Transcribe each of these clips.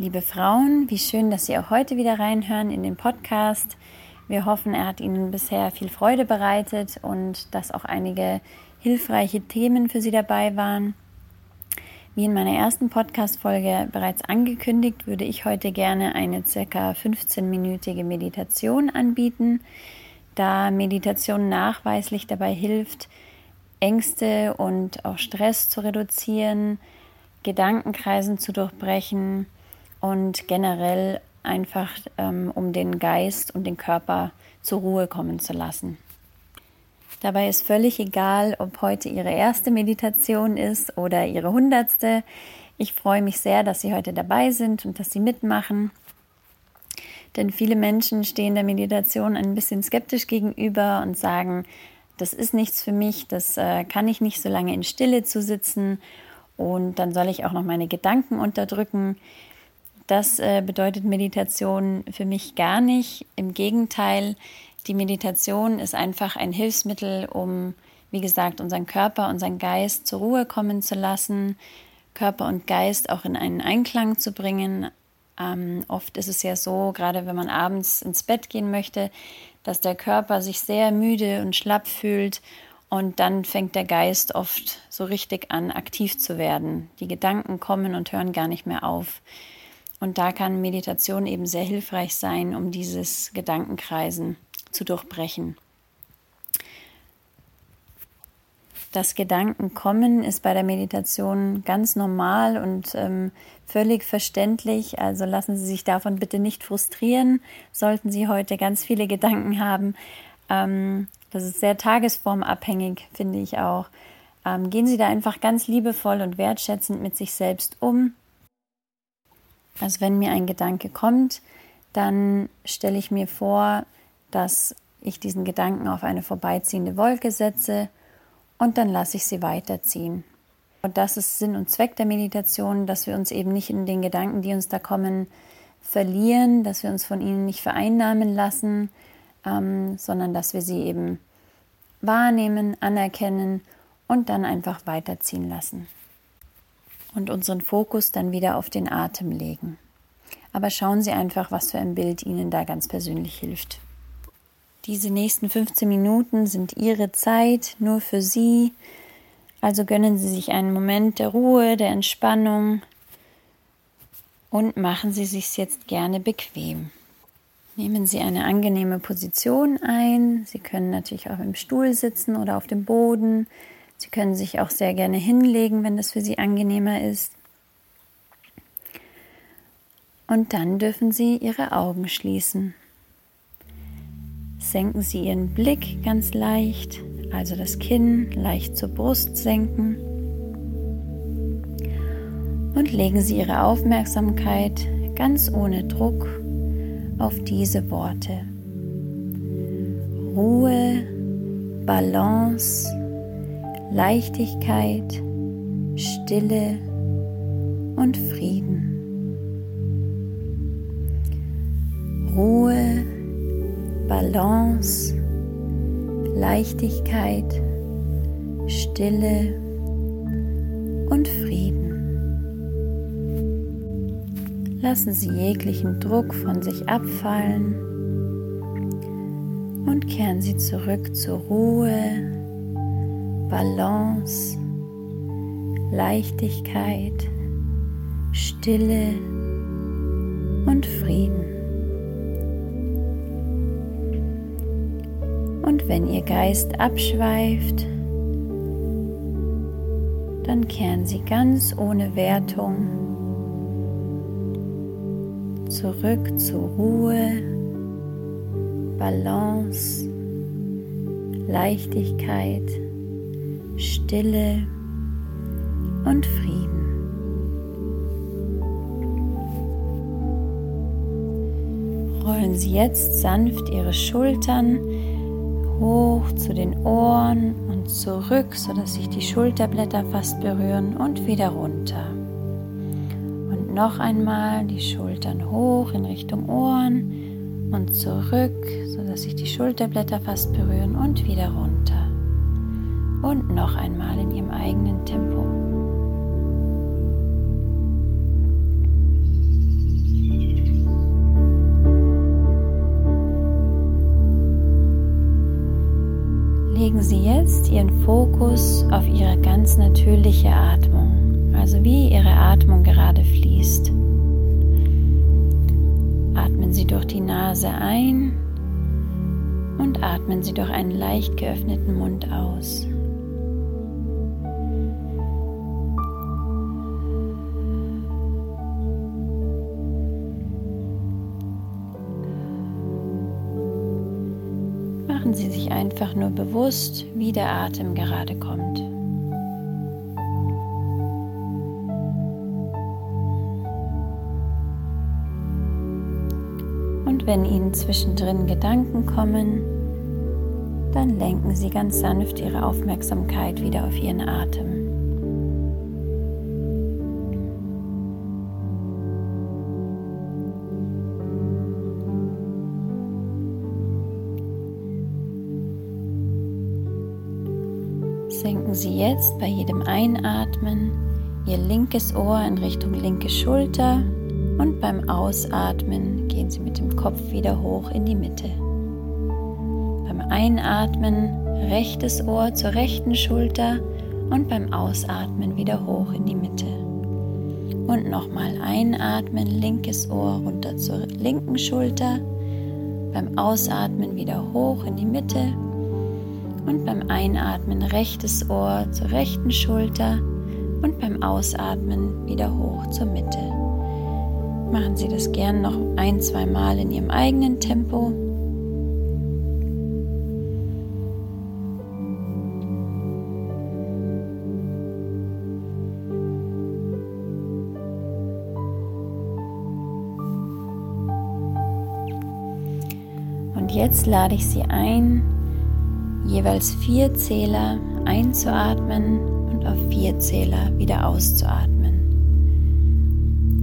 Liebe Frauen, wie schön, dass Sie auch heute wieder reinhören in den Podcast. Wir hoffen, er hat Ihnen bisher viel Freude bereitet und dass auch einige hilfreiche Themen für Sie dabei waren. Wie in meiner ersten Podcast-Folge bereits angekündigt, würde ich heute gerne eine circa 15-minütige Meditation anbieten, da Meditation nachweislich dabei hilft, Ängste und auch Stress zu reduzieren, Gedankenkreisen zu durchbrechen und generell einfach ähm, um den Geist und den Körper zur Ruhe kommen zu lassen. Dabei ist völlig egal, ob heute Ihre erste Meditation ist oder Ihre hundertste. Ich freue mich sehr, dass Sie heute dabei sind und dass Sie mitmachen. Denn viele Menschen stehen der Meditation ein bisschen skeptisch gegenüber und sagen, das ist nichts für mich, das äh, kann ich nicht so lange in Stille zu sitzen und dann soll ich auch noch meine Gedanken unterdrücken. Das äh, bedeutet Meditation für mich gar nicht. Im Gegenteil, die Meditation ist einfach ein Hilfsmittel, um, wie gesagt, unseren Körper, unseren Geist zur Ruhe kommen zu lassen, Körper und Geist auch in einen Einklang zu bringen. Ähm, oft ist es ja so, gerade wenn man abends ins Bett gehen möchte, dass der Körper sich sehr müde und schlapp fühlt und dann fängt der Geist oft so richtig an, aktiv zu werden. Die Gedanken kommen und hören gar nicht mehr auf. Und da kann Meditation eben sehr hilfreich sein, um dieses Gedankenkreisen zu durchbrechen. Das Gedankenkommen ist bei der Meditation ganz normal und ähm, völlig verständlich. Also lassen Sie sich davon bitte nicht frustrieren. Sollten Sie heute ganz viele Gedanken haben, ähm, das ist sehr tagesformabhängig, finde ich auch. Ähm, gehen Sie da einfach ganz liebevoll und wertschätzend mit sich selbst um. Also wenn mir ein Gedanke kommt, dann stelle ich mir vor, dass ich diesen Gedanken auf eine vorbeiziehende Wolke setze und dann lasse ich sie weiterziehen. Und das ist Sinn und Zweck der Meditation, dass wir uns eben nicht in den Gedanken, die uns da kommen, verlieren, dass wir uns von ihnen nicht vereinnahmen lassen, ähm, sondern dass wir sie eben wahrnehmen, anerkennen und dann einfach weiterziehen lassen. Und unseren Fokus dann wieder auf den Atem legen. Aber schauen Sie einfach, was für ein Bild Ihnen da ganz persönlich hilft. Diese nächsten 15 Minuten sind Ihre Zeit nur für Sie. Also gönnen Sie sich einen Moment der Ruhe, der Entspannung und machen Sie sich jetzt gerne bequem. Nehmen Sie eine angenehme Position ein. Sie können natürlich auch im Stuhl sitzen oder auf dem Boden. Sie können sich auch sehr gerne hinlegen, wenn das für Sie angenehmer ist. Und dann dürfen Sie Ihre Augen schließen. Senken Sie Ihren Blick ganz leicht, also das Kinn leicht zur Brust senken. Und legen Sie Ihre Aufmerksamkeit ganz ohne Druck auf diese Worte. Ruhe, Balance, Leichtigkeit, Stille und Frieden. Ruhe, Balance, Leichtigkeit, Stille und Frieden. Lassen Sie jeglichen Druck von sich abfallen und kehren Sie zurück zur Ruhe, Balance, Leichtigkeit, Stille und Frieden. Und wenn Ihr Geist abschweift, dann kehren Sie ganz ohne Wertung zurück zur Ruhe, Balance, Leichtigkeit, Stille und Frieden. Rollen Sie jetzt sanft Ihre Schultern hoch zu den Ohren und zurück, sodass sich die Schulterblätter fast berühren und wieder runter noch einmal die Schultern hoch in Richtung Ohren und zurück, sodass sich die Schulterblätter fast berühren und wieder runter und noch einmal in ihrem eigenen Tempo. Legen Sie jetzt Ihren Fokus auf Ihre ganz natürliche Atmung, also wie Ihre Atmung gerade fließt. Atmen Sie durch die Nase ein und atmen Sie durch einen leicht geöffneten Mund aus. Machen Sie sich einfach nur bewusst, wie der Atem gerade kommt. Und wenn Ihnen zwischendrin Gedanken kommen, dann lenken Sie ganz sanft Ihre Aufmerksamkeit wieder auf Ihren Atem. Sie jetzt bei jedem Einatmen Ihr linkes Ohr in Richtung linke Schulter und beim Ausatmen gehen Sie mit dem Kopf wieder hoch in die Mitte. Beim Einatmen rechtes Ohr zur rechten Schulter und beim Ausatmen wieder hoch in die Mitte. Und nochmal einatmen, linkes Ohr runter zur linken Schulter, beim Ausatmen wieder hoch in die Mitte und beim Einatmen rechtes Ohr zur rechten Schulter und beim Ausatmen wieder hoch zur Mitte. Machen Sie das gern noch ein, zwei Mal in Ihrem eigenen Tempo. Und jetzt lade ich Sie ein, jeweils vier Zähler einzuatmen und auf vier Zähler wieder auszuatmen.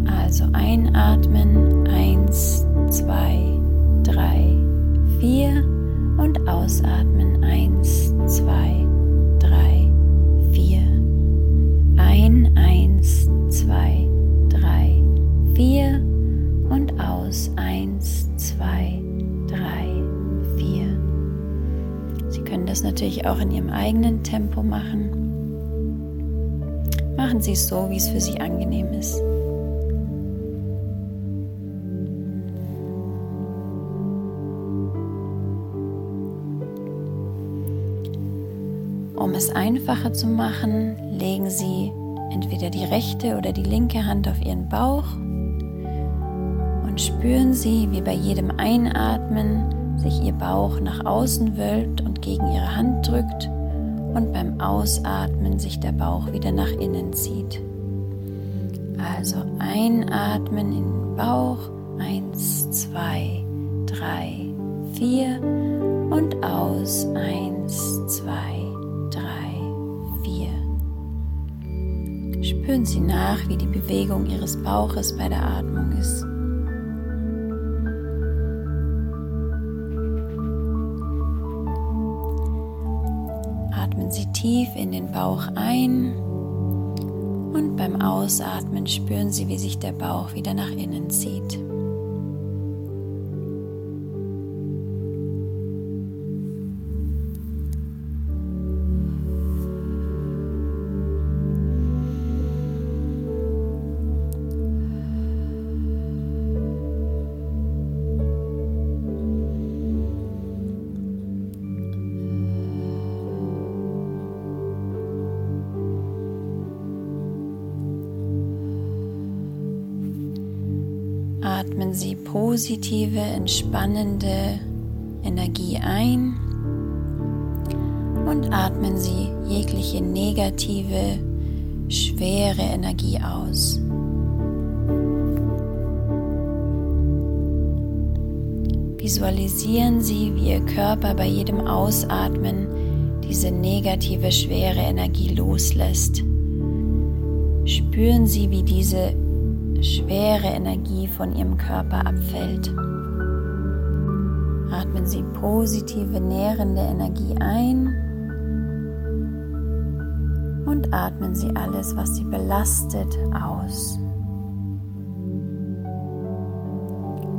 Also einatmen, eins, zwei, drei, vier und ausatmen, eins, zwei, drei, vier. Ein, eins, zwei, drei, vier das natürlich auch in Ihrem eigenen Tempo machen. Machen Sie es so, wie es für Sie angenehm ist. Um es einfacher zu machen, legen Sie entweder die rechte oder die linke Hand auf Ihren Bauch und spüren Sie, wie bei jedem Einatmen sich Ihr Bauch nach außen wölbt und gegen Ihre Hand drückt und beim Ausatmen sich der Bauch wieder nach innen zieht. Also einatmen in den Bauch, eins, zwei, drei, vier und aus, eins, zwei, Spüren Sie nach, wie die Bewegung Ihres Bauches bei der Atmung ist. Tief in den Bauch ein und beim Ausatmen spüren Sie, wie sich der Bauch wieder nach innen zieht. Positive, entspannende Energie ein und atmen Sie jegliche negative, schwere Energie aus. Visualisieren Sie, wie Ihr Körper bei jedem Ausatmen diese negative, schwere Energie loslässt. Spüren Sie, wie diese schwere Energie von ihrem Körper abfällt. Atmen Sie positive, nährende Energie ein und atmen Sie alles, was Sie belastet, aus.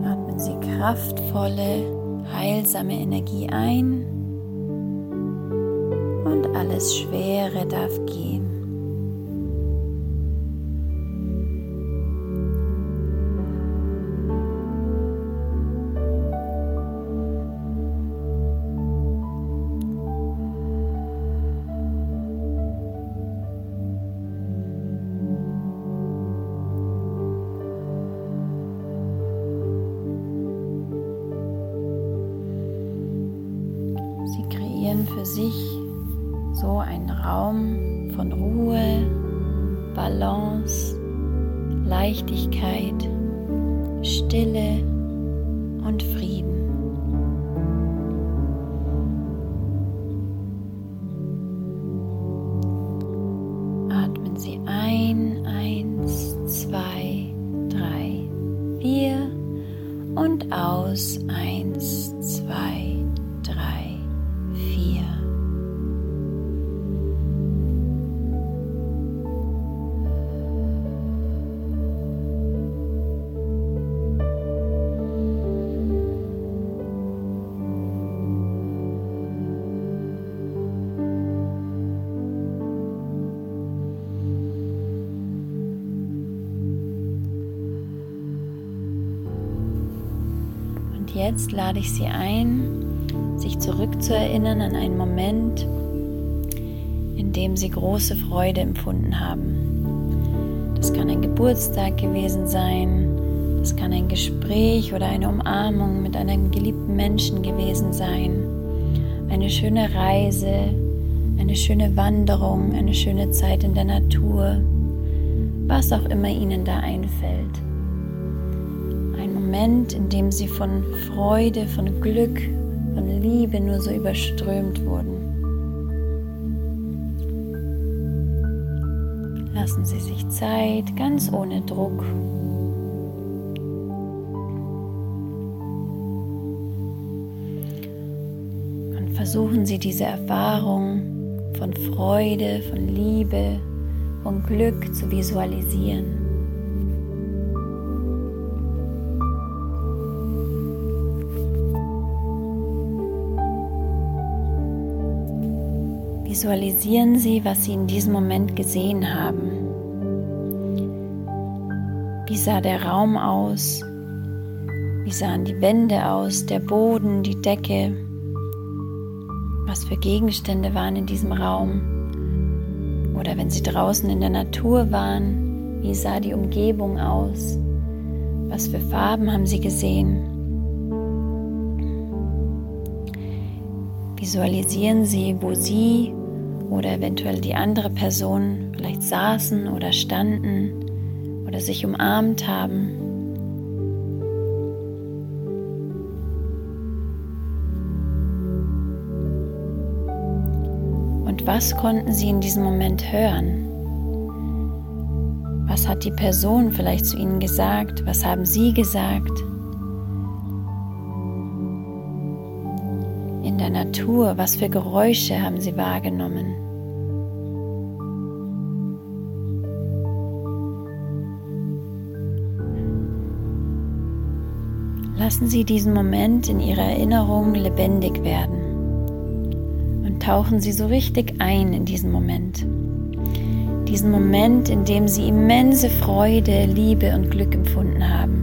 Atmen Sie kraftvolle, heilsame Energie ein alles Schwere darf gehen. Balance, Leichtigkeit, Stille und Frieden. Jetzt lade ich Sie ein, sich zurückzuerinnern an einen Moment, in dem Sie große Freude empfunden haben. Das kann ein Geburtstag gewesen sein, das kann ein Gespräch oder eine Umarmung mit einem geliebten Menschen gewesen sein, eine schöne Reise, eine schöne Wanderung, eine schöne Zeit in der Natur, was auch immer Ihnen da einfällt. Moment, in dem sie von Freude, von Glück, von Liebe nur so überströmt wurden. Lassen Sie sich Zeit, ganz ohne Druck. Und versuchen Sie diese Erfahrung von Freude, von Liebe, von Glück zu visualisieren. Visualisieren Sie, was Sie in diesem Moment gesehen haben. Wie sah der Raum aus? Wie sahen die Wände aus, der Boden, die Decke? Was für Gegenstände waren in diesem Raum? Oder wenn Sie draußen in der Natur waren, wie sah die Umgebung aus? Was für Farben haben Sie gesehen? Visualisieren Sie, wo Sie oder eventuell die andere Person vielleicht saßen oder standen oder sich umarmt haben. Und was konnten sie in diesem Moment hören? Was hat die Person vielleicht zu ihnen gesagt? Was haben sie gesagt? Natur, was für Geräusche haben Sie wahrgenommen? Lassen Sie diesen Moment in Ihrer Erinnerung lebendig werden und tauchen Sie so richtig ein in diesen Moment. Diesen Moment, in dem Sie immense Freude, Liebe und Glück empfunden haben.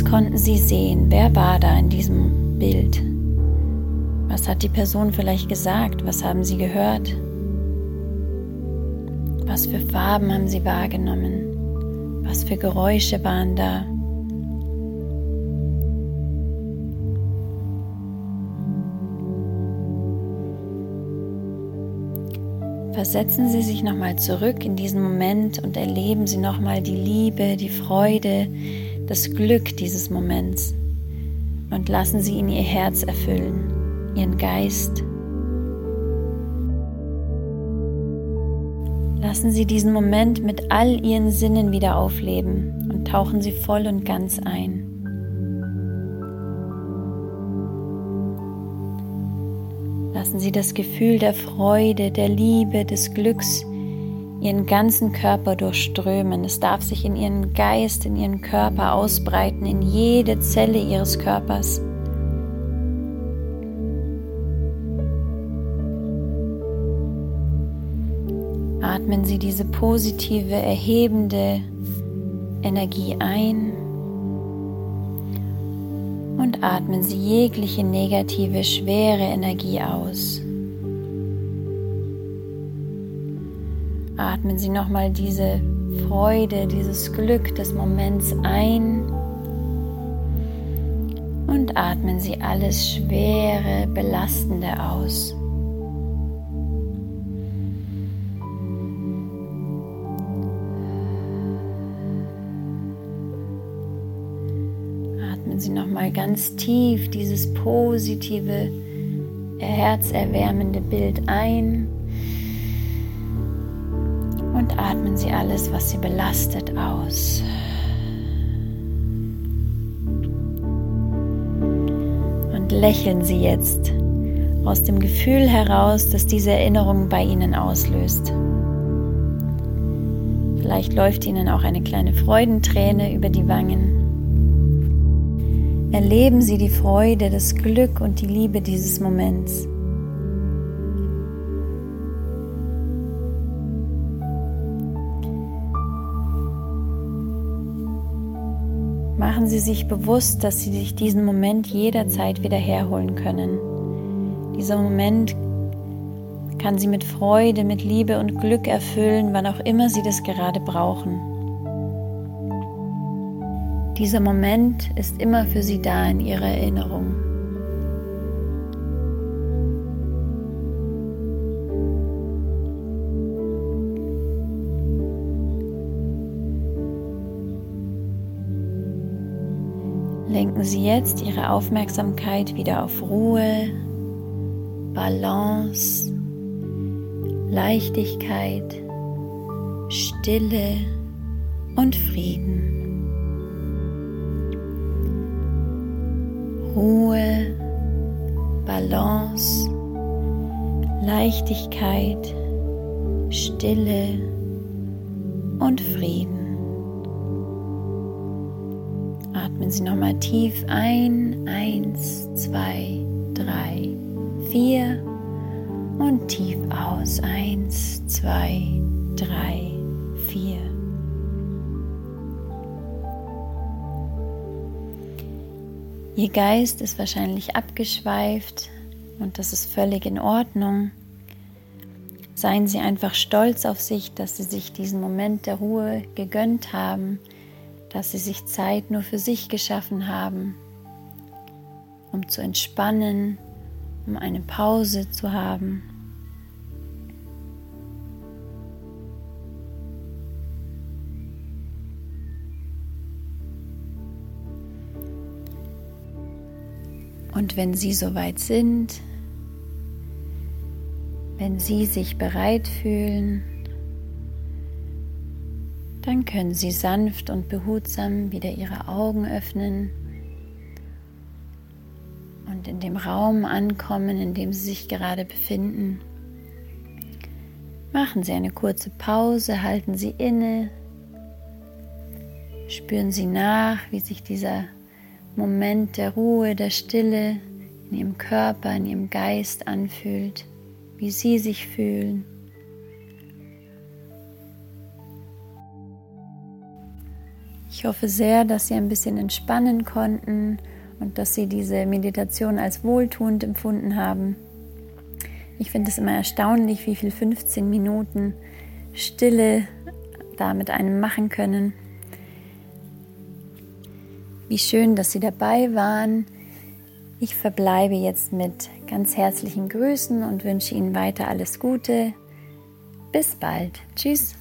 Was konnten Sie sehen? Wer war da in diesem Bild? Was hat die Person vielleicht gesagt? Was haben Sie gehört? Was für Farben haben Sie wahrgenommen? Was für Geräusche waren da? Versetzen Sie sich nochmal zurück in diesen Moment und erleben Sie nochmal die Liebe, die Freude, das Glück dieses Moments und lassen Sie ihn Ihr Herz erfüllen, Ihren Geist. Lassen Sie diesen Moment mit all Ihren Sinnen wieder aufleben und tauchen Sie voll und ganz ein. Lassen Sie das Gefühl der Freude, der Liebe, des Glücks ihren ganzen Körper durchströmen. Es darf sich in ihren Geist, in ihren Körper ausbreiten, in jede Zelle ihres Körpers. Atmen Sie diese positive, erhebende Energie ein und atmen Sie jegliche negative, schwere Energie aus. Atmen Sie nochmal diese Freude, dieses Glück des Moments ein und atmen Sie alles Schwere, Belastende aus. Atmen Sie nochmal ganz tief dieses positive, herzerwärmende Bild ein und atmen Sie alles, was Sie belastet, aus. Und lächeln Sie jetzt aus dem Gefühl heraus, dass diese Erinnerung bei Ihnen auslöst. Vielleicht läuft Ihnen auch eine kleine Freudenträne über die Wangen. Erleben Sie die Freude, das Glück und die Liebe dieses Moments. Machen Sie sich bewusst, dass Sie sich diesen Moment jederzeit wieder herholen können. Dieser Moment kann Sie mit Freude, mit Liebe und Glück erfüllen, wann auch immer Sie das gerade brauchen. Dieser Moment ist immer für Sie da in Ihrer Erinnerung. Lenken Sie jetzt Ihre Aufmerksamkeit wieder auf Ruhe, Balance, Leichtigkeit, Stille und Frieden. Ruhe, Balance, Leichtigkeit, Stille und Frieden. Atmen Sie nochmal tief ein. Eins, zwei, drei, vier. Und tief aus. Eins, zwei, drei, vier. Ihr Geist ist wahrscheinlich abgeschweift und das ist völlig in Ordnung. Seien Sie einfach stolz auf sich, dass Sie sich diesen Moment der Ruhe gegönnt haben dass sie sich Zeit nur für sich geschaffen haben, um zu entspannen, um eine Pause zu haben. Und wenn Sie soweit sind, wenn Sie sich bereit fühlen, dann können Sie sanft und behutsam wieder Ihre Augen öffnen und in dem Raum ankommen, in dem Sie sich gerade befinden. Machen Sie eine kurze Pause, halten Sie inne, spüren Sie nach, wie sich dieser Moment der Ruhe, der Stille in Ihrem Körper, in Ihrem Geist anfühlt, wie Sie sich fühlen. Ich hoffe sehr, dass Sie ein bisschen entspannen konnten und dass Sie diese Meditation als wohltuend empfunden haben. Ich finde es immer erstaunlich, wie viel 15 Minuten Stille da mit einem machen können. Wie schön, dass Sie dabei waren. Ich verbleibe jetzt mit ganz herzlichen Grüßen und wünsche Ihnen weiter alles Gute. Bis bald. Tschüss.